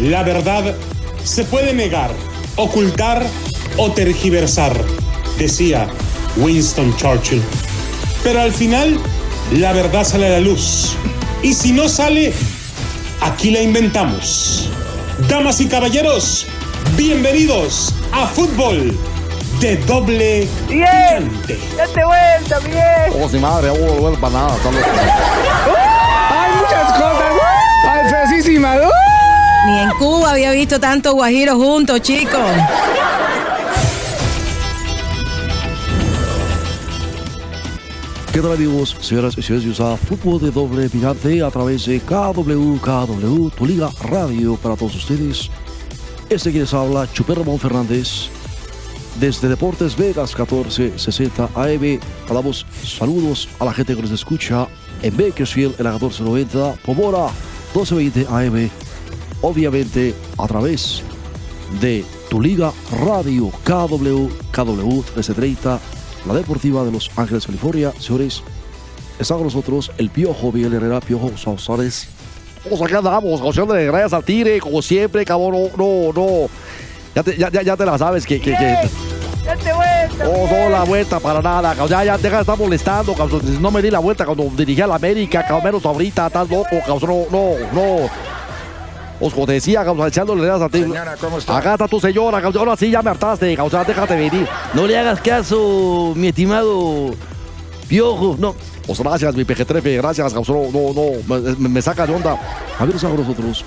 La verdad se puede negar, ocultar o tergiversar, decía Winston Churchill. Pero al final, la verdad sale a la luz. Y si no sale, aquí la inventamos. Damas y caballeros, bienvenidos a Fútbol de Doble Bien, date vuelta, bien. Oh, si madre, no para nada. Hay muchas cosas. Ay. Ni en Cuba había visto tantos guajiros juntos, chicos. ¿Qué tal amigos, señoras y señores? Usa fútbol de doble picante a través de KW, KW, tu liga radio para todos ustedes. Este que les habla, Chuper Ramón Fernández. Desde Deportes Vegas 1460 AM, damos saludos a la gente que nos escucha en Bakersfield en la 1490, Pomora 1220 AM, obviamente a través de tu liga radio KW, KW 1330, la deportiva de Los Ángeles, California. Señores, está con nosotros el Piojo Miguel Herrera, Piojo Sausares. Vamos acá andamos, de gracias al Tigre, como siempre, cabrón, no, no, no. Ya te, ya, ya, ya te la sabes que, que, que Date vuelta. no bien. solo la vuelta para nada. Ya, ya, deja de estar molestando, cabrón. No me di la vuelta cuando dirigí a la América, cabrón. Menos ahorita, estás loco, cabrón. No, no, no. Os como te decía, cabrón, echándole gracias a ti. Señora, ¿cómo está? Está tu señora. Ahora sí ya me hartaste, cabrón. Déjate venir. No le hagas caso, mi estimado Piojo. No, Pues gracias, mi pejetrefe. Gracias, cabrón. No, no, me, me saca de onda. A ver, estamos nosotros.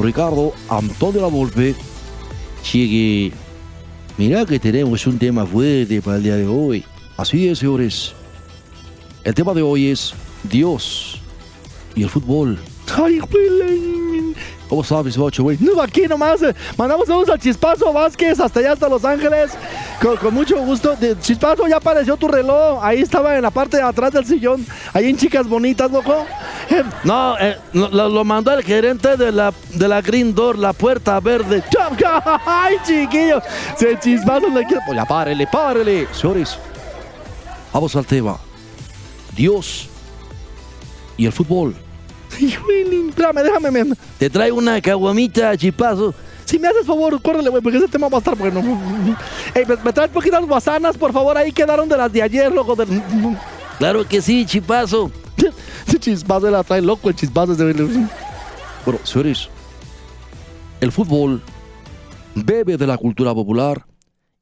Ricardo Antonio La Volpe. cheque. Mirá que tenemos un tema fuerte para el día de hoy. Así es, señores. El tema de hoy es Dios y el fútbol. Ay, güey. ¿Cómo sabes, ocho, güey? No, aquí nomás. eh, Mandamos saludos al Chispazo Vázquez hasta allá, hasta Los Ángeles. Con, mucho gusto. Chispazo, ya apareció tu reloj. Ahí estaba en la parte de atrás del sillón. Ahí en Chicas Bonitas, loco. Eh, No, eh, lo, mandó el gerente de la, de la Green Door, la puerta verde. Ay, chiquillo. Se Chispazo le quiere. Pues párele, párele. Señores, vamos al tema. Dios y el fútbol. Espérame, déjame. me- Te traigo una caguamita, chipazo. Si me haces favor, córrele, güey, porque ese tema va a estar bueno. Ey, me, me traes poquitas guasanas, por favor. Ahí quedaron de las de ayer, loco. De... Claro que sí, chipazo. Ese chispazo la trae loco, el chispazo. ese güey. Bueno, señores, el fútbol bebe de la cultura popular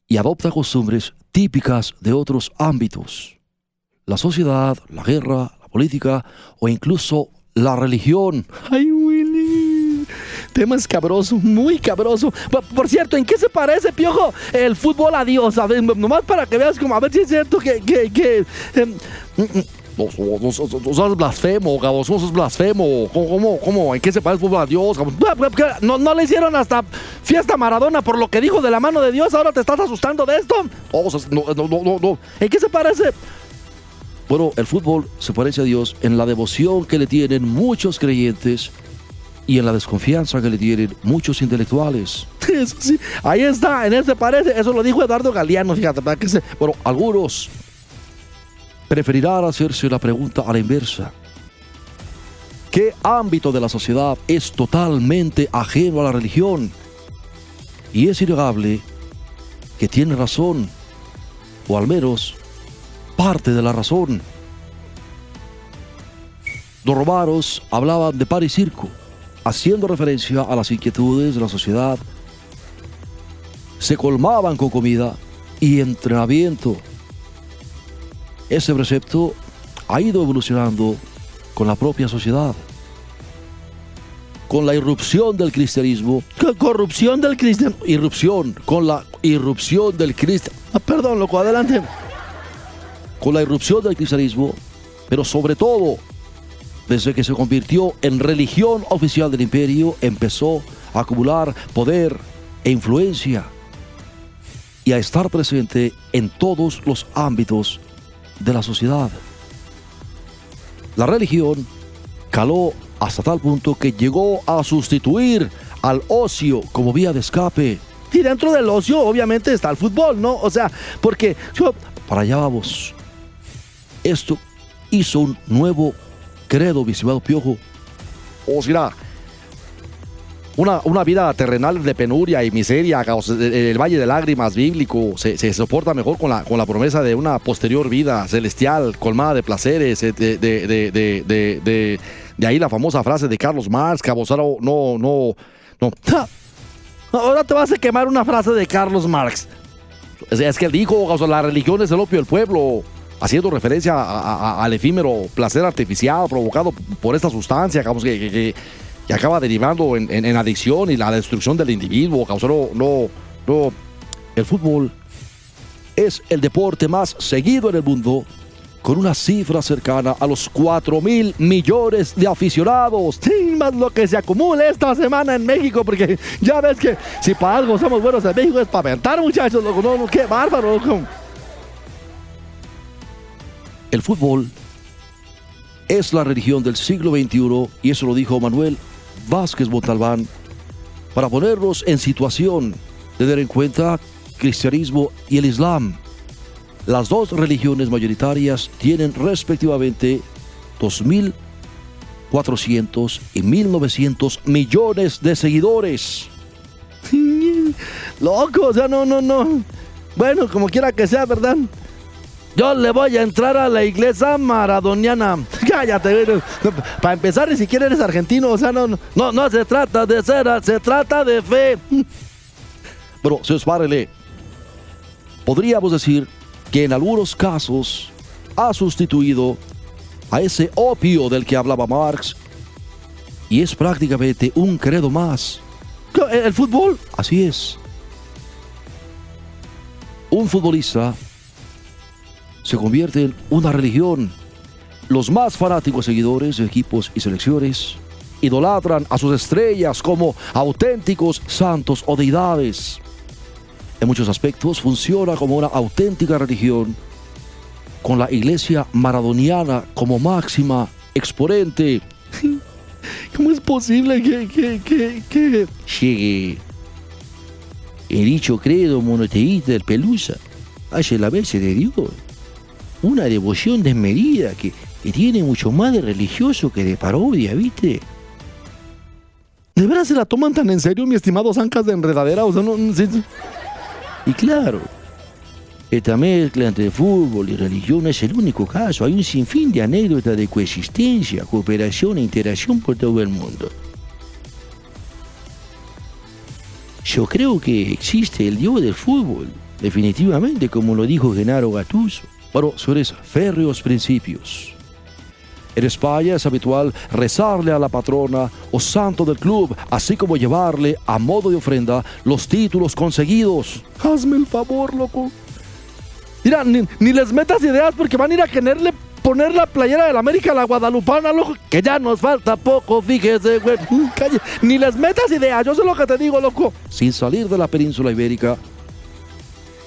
y adopta costumbres típicas de otros ámbitos. La sociedad, la guerra, la política o incluso la religión. Ay, Willy. Tema escabroso, muy cabroso. Por, por cierto, ¿en qué se parece, Piojo, el fútbol a Dios? A ver, nomás para que veas como, a ver si es cierto que... que, que em, mm, mm, No, no, no, no, no seas blasfemo, no seas blasfemo. ¿Cómo, cómo? ¿En qué se parece el fútbol a Dios, no, no le hicieron hasta fiesta Maradona por lo que dijo de la mano de Dios. ¿Ahora te estás asustando de esto? No, no, no, no, no, no. ¿En qué se parece? Bueno, el fútbol se parece a Dios en la devoción que le tienen muchos creyentes y en la desconfianza que le tienen muchos intelectuales. Eso sí, ahí está, en ese parece. Eso lo dijo Eduardo Galeano, fíjate, que se... Bueno, algunos preferirán hacerse la pregunta a la inversa. ¿Qué ámbito de la sociedad es totalmente ajeno a la religión? Y es innegable que tiene razón, o al menos parte de la razón. Los romanos hablaban de par y circo, haciendo referencia a las inquietudes de la sociedad. Se colmaban con comida y entrenamiento. Ese precepto ha ido evolucionando con la propia sociedad. Con la irrupción del cristianismo, Co- Corrupción del cristiano. irrupción, con la irrupción del cristianismo, Ah, perdón, loco, adelante. Con la irrupción del cristianismo, pero sobre todo desde que se convirtió en religión oficial del imperio, empezó a acumular poder e influencia y a estar presente en todos los ámbitos de la sociedad. La religión caló hasta tal punto que llegó a sustituir al ocio como vía de escape. Y dentro del ocio, obviamente, está el fútbol, ¿no? O sea, porque yo, Para allá vamos. Esto hizo un nuevo credo, mi Piojo. O sea, una, una vida terrenal de penuria y miseria, el valle de lágrimas bíblico, se, soporta mejor con la, con la promesa de una posterior vida celestial, colmada de placeres, de, de, de, de, de ahí la famosa frase de Carlos Marx, no, no, no, no. Ahora te vas a quemar una frase de Carlos Marx. Es, que él dijo, la religión es el opio del pueblo haciendo referencia al efímero placer artificial provocado por esta sustancia que, acaba derivando en, adicción y la destrucción del individuo. No, no, el fútbol es el deporte más seguido en el mundo con una cifra cercana a los 4 mil millones de aficionados. Sí, más lo que se acumula esta semana en México, porque ya ves que si para algo somos buenos en México es para aventar, muchachos, loco. No, no, qué bárbaro, loco. El fútbol es la religión del siglo XXI y eso lo dijo Manuel Vázquez Montalbán para ponernos en situación de tener en cuenta cristianismo y el islam. Las dos religiones mayoritarias tienen respectivamente 2.400 y 1.900 millones de seguidores. Loco, o sea, no, no, no. Bueno, como quiera que sea, ¿verdad? Yo le voy a entrar a la iglesia maradoniana. Cállate, para empezar, ni siquiera eres argentino, o sea, no, no, no se trata de ser, se trata de fe. Señor párele. Podríamos decir que en algunos casos ha sustituido a ese opio del que hablaba Marx y es prácticamente un credo más. ¿El fútbol? Así es. Un futbolista se convierte en una religión. Los más fanáticos seguidores de equipos y selecciones idolatran a sus estrellas como auténticos santos o deidades. En muchos aspectos funciona como una auténtica religión, con la iglesia maradoniana como máxima exponente. ¿Cómo es posible que, que, que, que... llegue el dicho credo monoteísta del Pelusa? Hace la vez de Dios una devoción desmedida que, tiene mucho más de religioso que de parodia, ¿viste? ¿De veras se la toman tan en serio, mi estimado Zancas de enredadera? No, Y claro, esta mezcla entre fútbol y religión es el único caso. Hay un sinfín de anécdotas de coexistencia, cooperación e interacción por todo el mundo. Yo creo que existe el dios del fútbol, definitivamente, como lo dijo Genaro Gatuso. Bueno, señores, férreos principios. En España es habitual rezarle a la patrona o santo del club, así como llevarle a modo de ofrenda los títulos conseguidos. Hazme el favor, loco. Mira, ni, les metas ideas porque van a ir a quererle poner la playera del América a la Guadalupana, loco. Que ya nos falta poco, fíjese, güey. Ni les metas ideas, yo sé lo que te digo, loco. Sin salir de la península ibérica,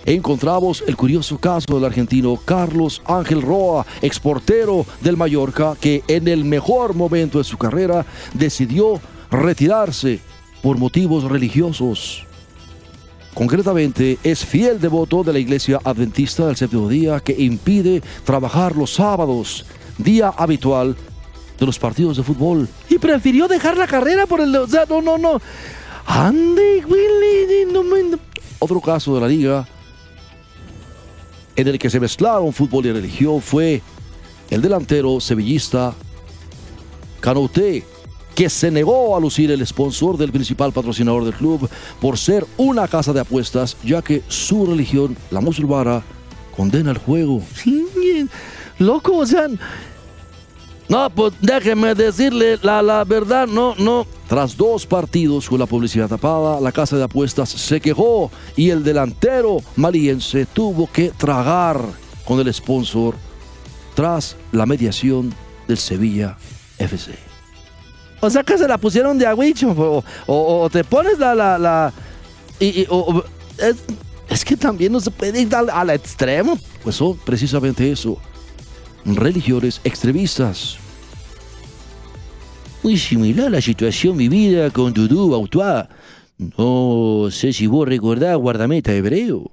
encontramos el curioso caso del argentino Carlos Ángel Roa, exportero del Mallorca, que en el mejor momento de su carrera decidió retirarse por motivos religiosos. Concretamente, es fiel devoto de la iglesia adventista del séptimo día que impide trabajar los sábados, día habitual de los partidos de fútbol. Y prefirió dejar la carrera por el... O sea, no, no, no. Andy Willy, no, Otro caso de la liga en el que se mezclaron fútbol y religión fue el delantero sevillista Canouté, que se negó a lucir el sponsor del principal patrocinador del club por ser una casa de apuestas, ya que su religión, la musulmana, condena el juego. Loco, o sea, no, pues déjeme decirle la, la verdad, no, no. Tras dos partidos con la publicidad tapada, la casa de apuestas se quejó y el delantero maliense tuvo que tragar con el sponsor tras la mediación del Sevilla FC. O sea que se la pusieron de agüicho, o, te pones la... la, la y, es, es, que también no se puede ir al, al extremo. Pues son precisamente eso religiones extremistas. Muy similar la situación vivida con Dudu Autá. No sé si vos recordás guardameta hebreo,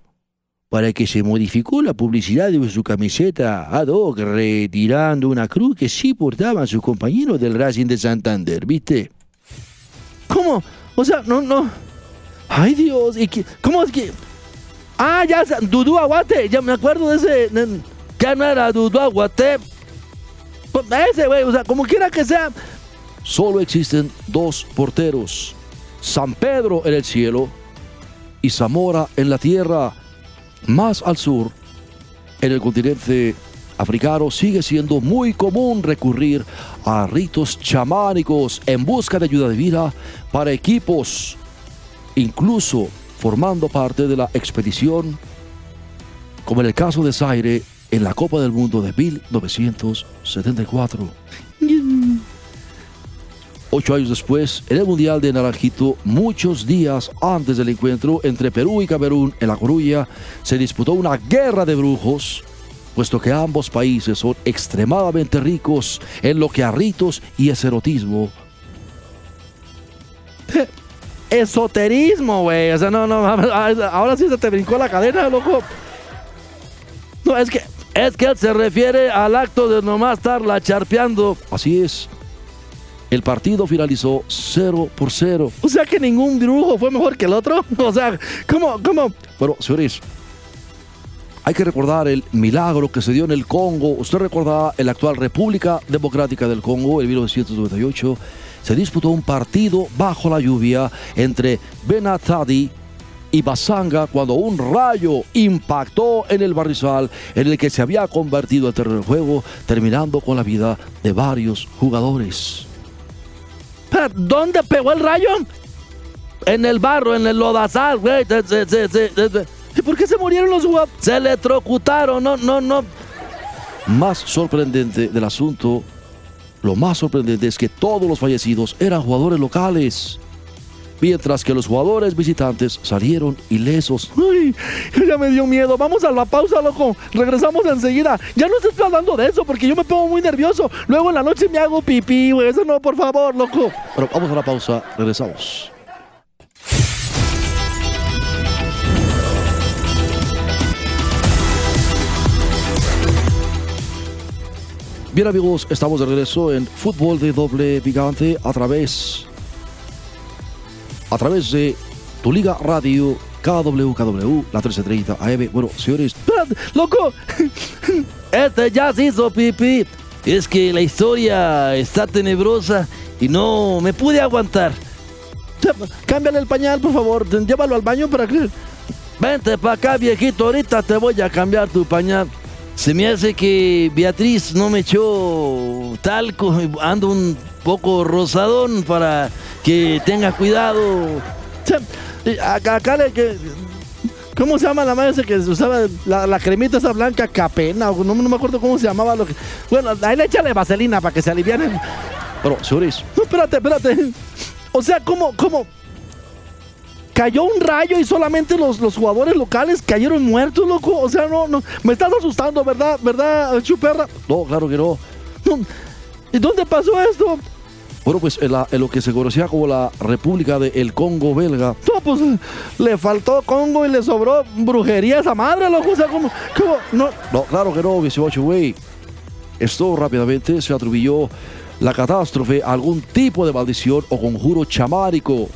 para que se modificó la publicidad de su camiseta ad hoc, retirando una cruz que sí portaban sus compañeros del Racing de Santander, ¿viste? ¿Cómo? O sea, no, no. Ay, Dios. ¿y qué- ¿Cómo es que.? Ah, ya, Dudú Aguate. Ya me acuerdo de ese. Era Dudú Aguate. Pues, Ese, güey. O sea, como quiera que sea. Solo existen dos porteros. San Pedro en el cielo y Zamora en la tierra. Más al sur, en el continente africano, sigue siendo muy común recurrir a ritos chamánicos en busca de ayuda divina para equipos, incluso formando parte de la expedición, como en el caso de Zaire en la Copa del Mundo de 1974. Ocho años después, en el Mundial de Naranjito, muchos días antes del encuentro entre Perú y Camerún en La Coruña, se disputó una guerra de brujos, puesto que ambos países son extremadamente ricos en lo que a ritos y erotismo. Esoterismo, güey. O sea, no, no. Ahora sí se te brincó la cadena, loco. No, es que. Es que él se refiere al acto de nomás estarla charpeando. Así es. El partido finalizó 0 por 0. O sea que ningún brujo fue mejor que el otro. O sea, ¿cómo, cómo? Bueno, señores, hay que recordar el milagro que se dio en el Congo. Usted recordará en la actual República Democrática del Congo, en 1998, se disputó un partido bajo la lluvia entre Benatadi y Basanga cuando un rayo impactó en el barrizal en el que se había convertido el terreno del juego, terminando con la vida de varios jugadores. ¿Dónde pegó el rayo? En el barro, en el lodazal, güey. ¿Y por qué se murieron los jugadores? Se electrocutaron, no, no, no. Más sorprendente del asunto, lo más sorprendente es que todos los fallecidos eran jugadores locales, mientras que los jugadores visitantes salieron ilesos. Ay, ya me dio miedo. Vamos a la pausa, loco. Regresamos enseguida. Ya no estés hablando de eso porque yo me pongo muy nervioso. Luego en la noche me hago pipí, güey. Eso no, por favor, loco. Bueno, vamos a la pausa, regresamos. Bien amigos, estamos de regreso en Fútbol de Doble Gigante a través a través de tu liga radio KWKW, la 1330 AM. Bueno, señores, Espérate, loco. Este ya se hizo pipí. Es que la historia está tenebrosa y no me pude aguantar. Cámbiale el pañal, por favor. Llévalo al baño para que. Vente para acá, viejito. Ahorita te voy a cambiar tu pañal. Se me hace que Beatriz no me echó talco. Ando un poco rosadón para que tenga cuidado. Acá, acá le que. ¿Cómo se llama la madre que se usaba la, la cremita esa blanca capena? No, no me acuerdo cómo se llamaba lo que. Bueno, ahí le échale vaselina para que se alivianen. bueno, señores, No, espérate, espérate. O sea, ¿cómo, cómo? Cayó un rayo y solamente los, los jugadores locales cayeron muertos, loco. O sea, no, no. Me estás asustando, ¿verdad? ¿Verdad, chuperra? no, claro que. No. ¿Y dónde pasó esto? Bueno, pues en, la- en lo que se conocía como la República del Congo belga, No, pues le faltó Congo y le sobró brujería a esa madre, loco. O sea, cómo? No. No, claro que no, 18, güey. Esto rápidamente se atribuyó la catástrofe a algún tipo de maldición o conjuro chamánico.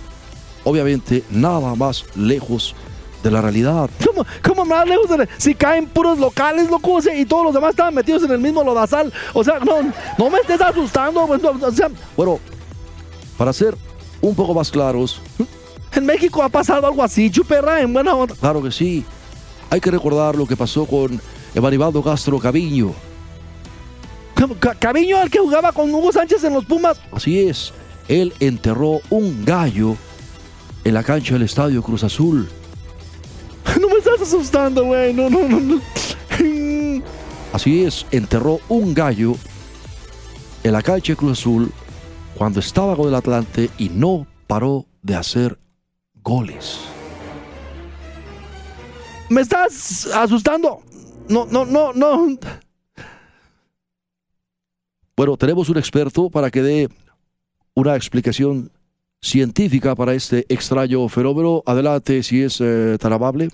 Obviamente, nada más lejos de la realidad. ¿Cómo, cómo más lejos de Si caen puros locales, loco, y todos los demás estaban metidos en el mismo lodazal. O sea, no, no me estés asustando, pues, no, o sea, Bueno, para ser un poco más claros, en México ha pasado algo así, chuperra, en buena onda. claro que sí, hay que recordar lo que pasó con Evaribaldo Castro Caviño. Ca- Ca- Caviño, el que jugaba con Hugo Sánchez en los Pumas. Así es, él enterró un gallo en la cancha del Estadio Cruz Azul. Asustando, güey, no, no, no. no. Así es, enterró un gallo en la de Cruz Azul cuando estaba con el Atlante y no paró de hacer goles. Me estás asustando. No, no, no, no. Bueno, tenemos un experto para que dé una explicación científica para este extraño fenómeno. Adelante, si es eh, tan amable.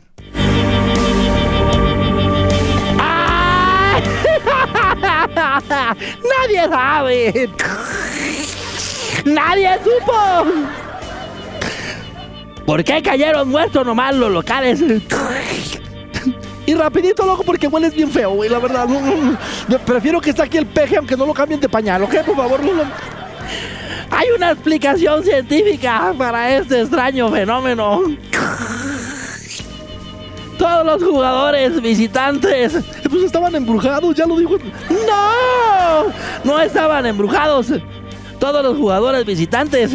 Nadie sabe. Nadie supo. ¿Por qué cayeron muertos nomás los locales? Y rapidito, loco, porque hueles bien feo, güey, la verdad. No, no, no. Prefiero que esté aquí el peje, aunque no lo cambien de pañal, ¿ok? Por favor, no lo- Hay una explicación científica para este extraño fenómeno. Todos los jugadores visitantes, pues estaban embrujados, ya lo dijo. ¡No! No estaban embrujados. Todos los jugadores visitantes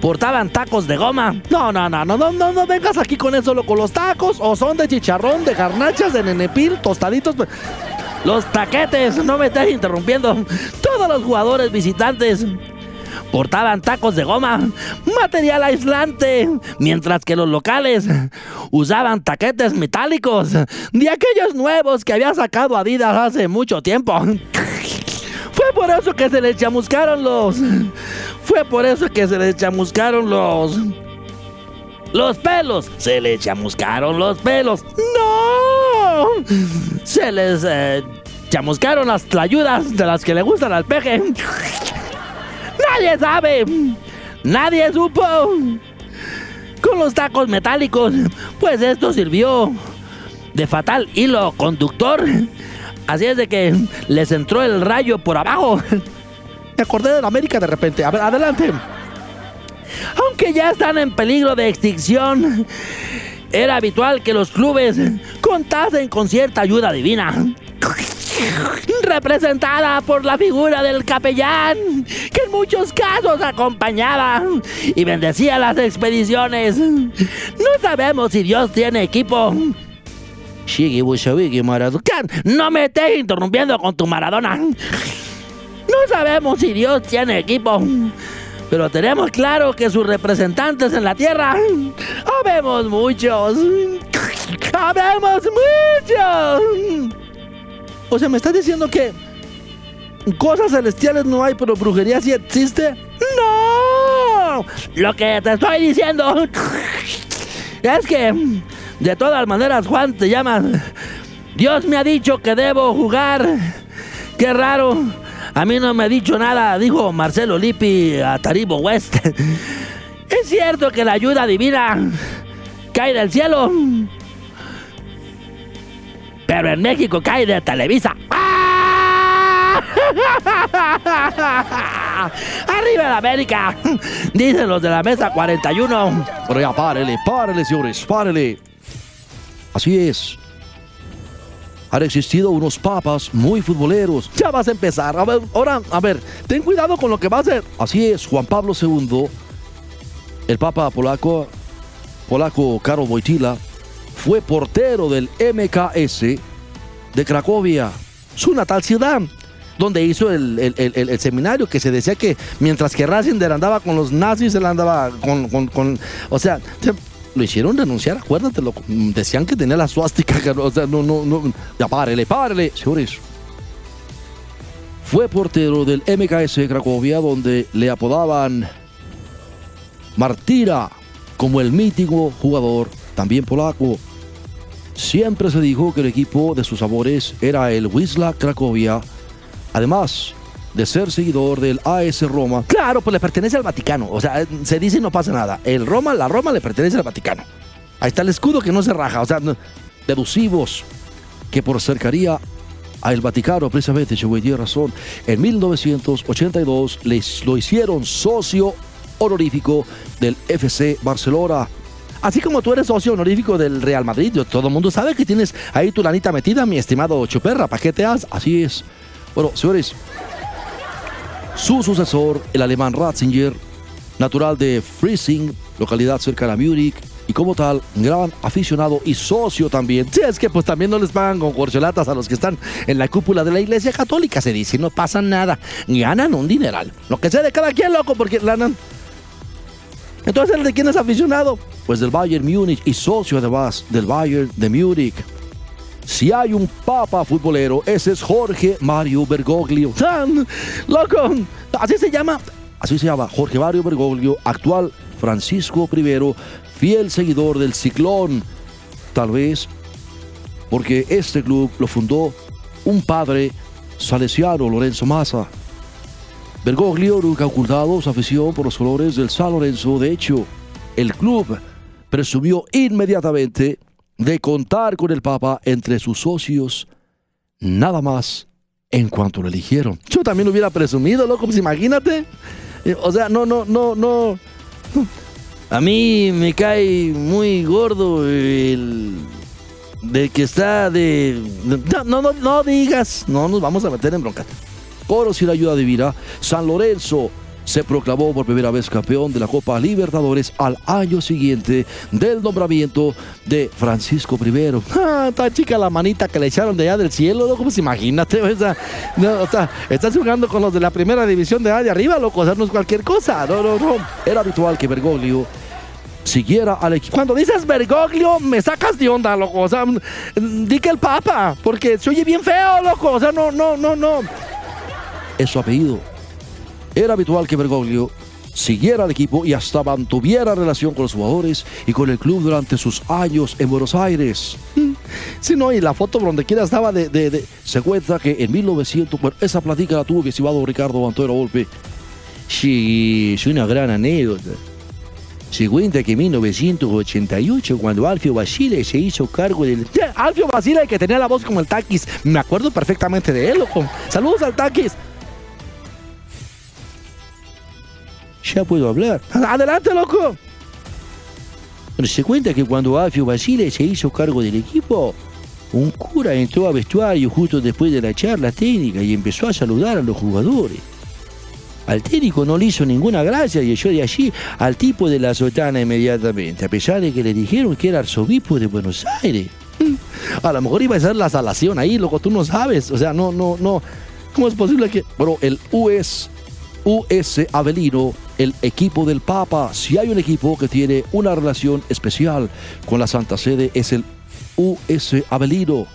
portaban tacos de goma. No, no, no, no, no, no, no vengas aquí con eso, loco. Los tacos o son de chicharrón, de garnachas, de nenepil, tostaditos. pues, Los taquetes, no me estés interrumpiendo. Todos los jugadores visitantes portaban tacos de goma, material aislante, mientras que los locales usaban taquetes metálicos de aquellos nuevos que había sacado Adidas hace mucho tiempo. Fue por eso que se les chamuscaron los. Fue por eso que se les chamuscaron los. Los pelos. Se les chamuscaron los pelos. ¡No! Se les eh, chamuscaron las tlayudas de las que le gustan al peje. Nadie sabe. Nadie supo. Con los tacos metálicos, pues esto sirvió de fatal hilo conductor. Así es de que les entró el rayo por abajo. Me acordé de la América de repente. A ver, adelante. Aunque ya están en peligro de extinción, era habitual que los clubes contasen con cierta ayuda divina. Representada por la figura del capellán, que en muchos casos acompañaba y bendecía las expediciones. No sabemos si Dios tiene equipo. Sabés que Maradona. No me estés interrumpiendo con tu Maradona. No sabemos si Dios tiene equipo. Pero tenemos claro que sus representantes en la tierra. Habemos muchos. Habemos muchos. O sea, ¿me estás diciendo que cosas celestiales no hay, pero brujería sí existe? ¡No! Lo que te estoy diciendo es que, de todas maneras, Juan, te llaman. Dios me ha dicho que debo jugar. Qué raro. A mí no me ha dicho nada, dijo Marcelo Lippi a Taribo West. Es cierto que la ayuda divina cae del cielo. Pero en México cae de Televisa. ¡Ah! ¡Arriba la América! Dicen los de la mesa 41. Pero ya párele, párele, señores, párele. Así es. Han existido unos papas muy futboleros. Ya vas a empezar. A ver, ahora, a ver, ten cuidado con lo que va a hacer. Así es, Juan Pablo II, el papa polaco, polaco Karol Wojtyla, fue portero del MKS de Cracovia, su natal ciudad, donde hizo el, el- el- seminario que se decía que mientras que Ratzinger andaba con los nazis, él andaba con... con- con- o sea, se- lo hicieron renunciar, acuérdatelo. Decían que tenía la suástica, o sea, no, no, no. Ya párele, párele, señores. Fue portero del MKS de Cracovia, donde le apodaban Martira como el mítico jugador, también polaco. Siempre se dijo que el equipo de sus sabores era el Wisla Cracovia, además de ser seguidor del AS Roma. Claro, pues le pertenece al Vaticano. O sea, se dice y no pasa nada. El Roma, la Roma le pertenece al Vaticano. Ahí está el escudo que no se raja, o sea, deducimos que por cercaría al Vaticano, precisamente, Cheway tiene razón, en 1982 les lo hicieron socio honorífico del FC Barcelona. Así como tú eres socio honorífico del Real Madrid, todo el mundo sabe que tienes ahí tu lanita metida, mi estimado Chuperra. ¿Para qué te has? Así es. Bueno, señores, su sucesor, el alemán Ratzinger, natural de Friesing, localidad cercana a Múnich, y como tal, gran aficionado y socio también. Sí, es que pues también no les pagan con corcholatas a los que están en la cúpula de la iglesia católica, se dice, no pasa nada. Ganan un dineral. Lo que sea de cada quien, loco, porque ganan. Entonces, ¿el de quién es aficionado? Pues del Bayern Múnich y socio además del Bayern de Múnich. Si hay un papa futbolero, ese es Jorge Mario Bergoglio. ¡Tan! ¡Loco! Así se llama. Así se llama Jorge Mario Bergoglio, actual Francisco I, fiel seguidor del Ciclón. Tal vez porque este club lo fundó un padre salesiano, Lorenzo Massa. Bergoglio nunca ha ocultado su afición por los colores del San Lorenzo. De hecho, el club presumió inmediatamente de contar con el Papa entre sus socios, nada más en cuanto lo eligieron. Yo también hubiera presumido, loco, pues imagínate. Eh, O sea, no, no, no, no. A mí me cae muy gordo el de que está de, No, no, no, no digas. No nos vamos a meter en bronca. Oro sin ayuda divina, San Lorenzo se proclamó por primera vez campeón de la Copa Libertadores al año siguiente del nombramiento de Francisco I. Ah, está chica la manita que le echaron de allá del cielo, loco. Pues imagínate, o sea, no, o sea, estás jugando con los de la primera división de allá de arriba, loco. O sea, no es cualquier cosa. No, no, no. Era habitual que Bergoglio siguiera al equipo. Cuando dices Bergoglio, me sacas de onda, loco. O sea, di que el Papa, porque se oye bien feo, loco. O sea, no, no, no, no. Es su apellido. Era habitual que Bergoglio siguiera al equipo y hasta mantuviera relación con los jugadores y con el club durante sus años en Buenos Aires. Sí, no, y la foto donde quiera estaba de, de, de- Se cuenta que en 1900, bueno, esa plática la tuvo mi estimado Ricardo Antonio Volpe. Sí, es una gran anécdota. Se cuenta que en 1988, cuando Alfio Basile se hizo cargo del... Alfio Basile, que tenía la voz como el Taquis. Me acuerdo perfectamente de él, loco. Saludos al Taquis. Ya puedo hablar. Adelante, loco. Se cuenta que cuando Alfio Basile se hizo cargo del equipo, un cura entró a vestuario justo después de la charla técnica y empezó a saludar a los jugadores. Al técnico no le hizo ninguna gracia y echó de allí al tipo de la sotana inmediatamente, a pesar de que le dijeron que era arzobispo de Buenos Aires. A lo mejor iba a ser la salación ahí, loco. Tú no sabes. O sea, no, no, no. ¿Cómo es posible que.? Bueno, el US, US Avelino, el equipo del Papa, si hay un equipo que tiene una relación especial con la Santa Sede, es el US Avelino.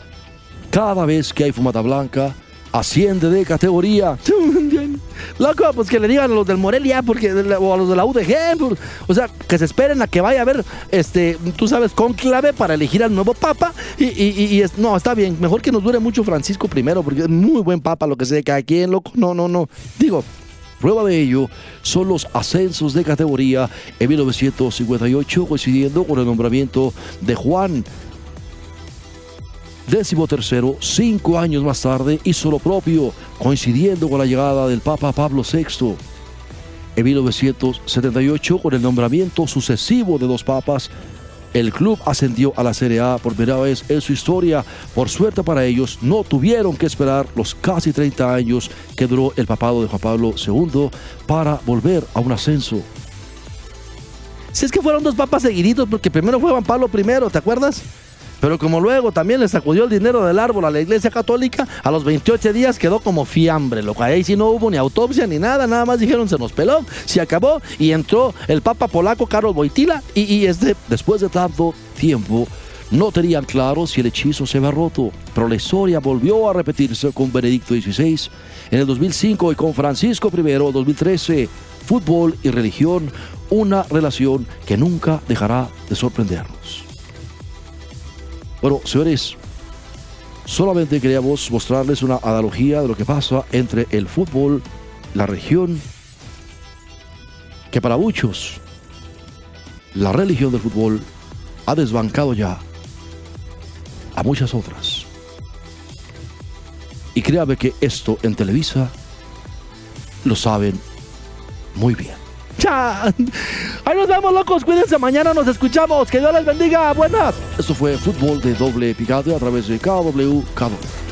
Cada vez que hay fumata blanca, asciende de categoría. Loco, pues que le digan a los del Morelia, porque, o a los de la UDG, por- o sea, que se esperen a que vaya a haber, este, tú sabes, conclave para elegir al nuevo papa. Y, no, está bien, mejor que nos dure mucho Francisco primero, porque es muy buen papa, lo que sea cada quien, loco. No, no, no. Digo, Prueba de ello son los ascensos de categoría en 1958, coincidiendo con el nombramiento de Juan décimo tercero, cinco años más tarde, hizo lo propio, coincidiendo con la llegada del Papa Pablo VI. En 1978, con el nombramiento sucesivo de dos papas, el club ascendió a la Serie A por primera vez en su historia. Por suerte para ellos, no tuvieron que esperar los casi 30 años que duró el papado de Juan Pablo II para volver a un ascenso. si es que fueron dos papas seguiditos, porque primero fue Juan Pablo I, ¿te acuerdas? Pero como luego también le sacudió el dinero del árbol a la iglesia católica, a los 28 días quedó como fiambre, loco. Ahí sí no hubo ni autopsia ni nada, nada más dijeron se nos peló, se acabó y entró el papa polaco Karol Wojtyla y, y este Después de tanto tiempo, no tenían claro si el hechizo se había roto, pero la historia volvió a repetirse con Benedicto XVI en el 2005 y con Francisco I en 2013. Fútbol y religión, una relación que nunca dejará de sorprendernos. Bueno, señores, solamente queríamos mostrarles una analogía de lo que pasa entre el fútbol, la región, que para muchos la religión del fútbol ha desbancado ya a muchas otras. Y créame que esto en Televisa lo saben muy bien. ¡Cha! Ahí nos vemos, locos. Cuídense, mañana nos escuchamos. Que Dios les bendiga. Buenas. Esto fue Fútbol de Doble Picante a través de KW, KW.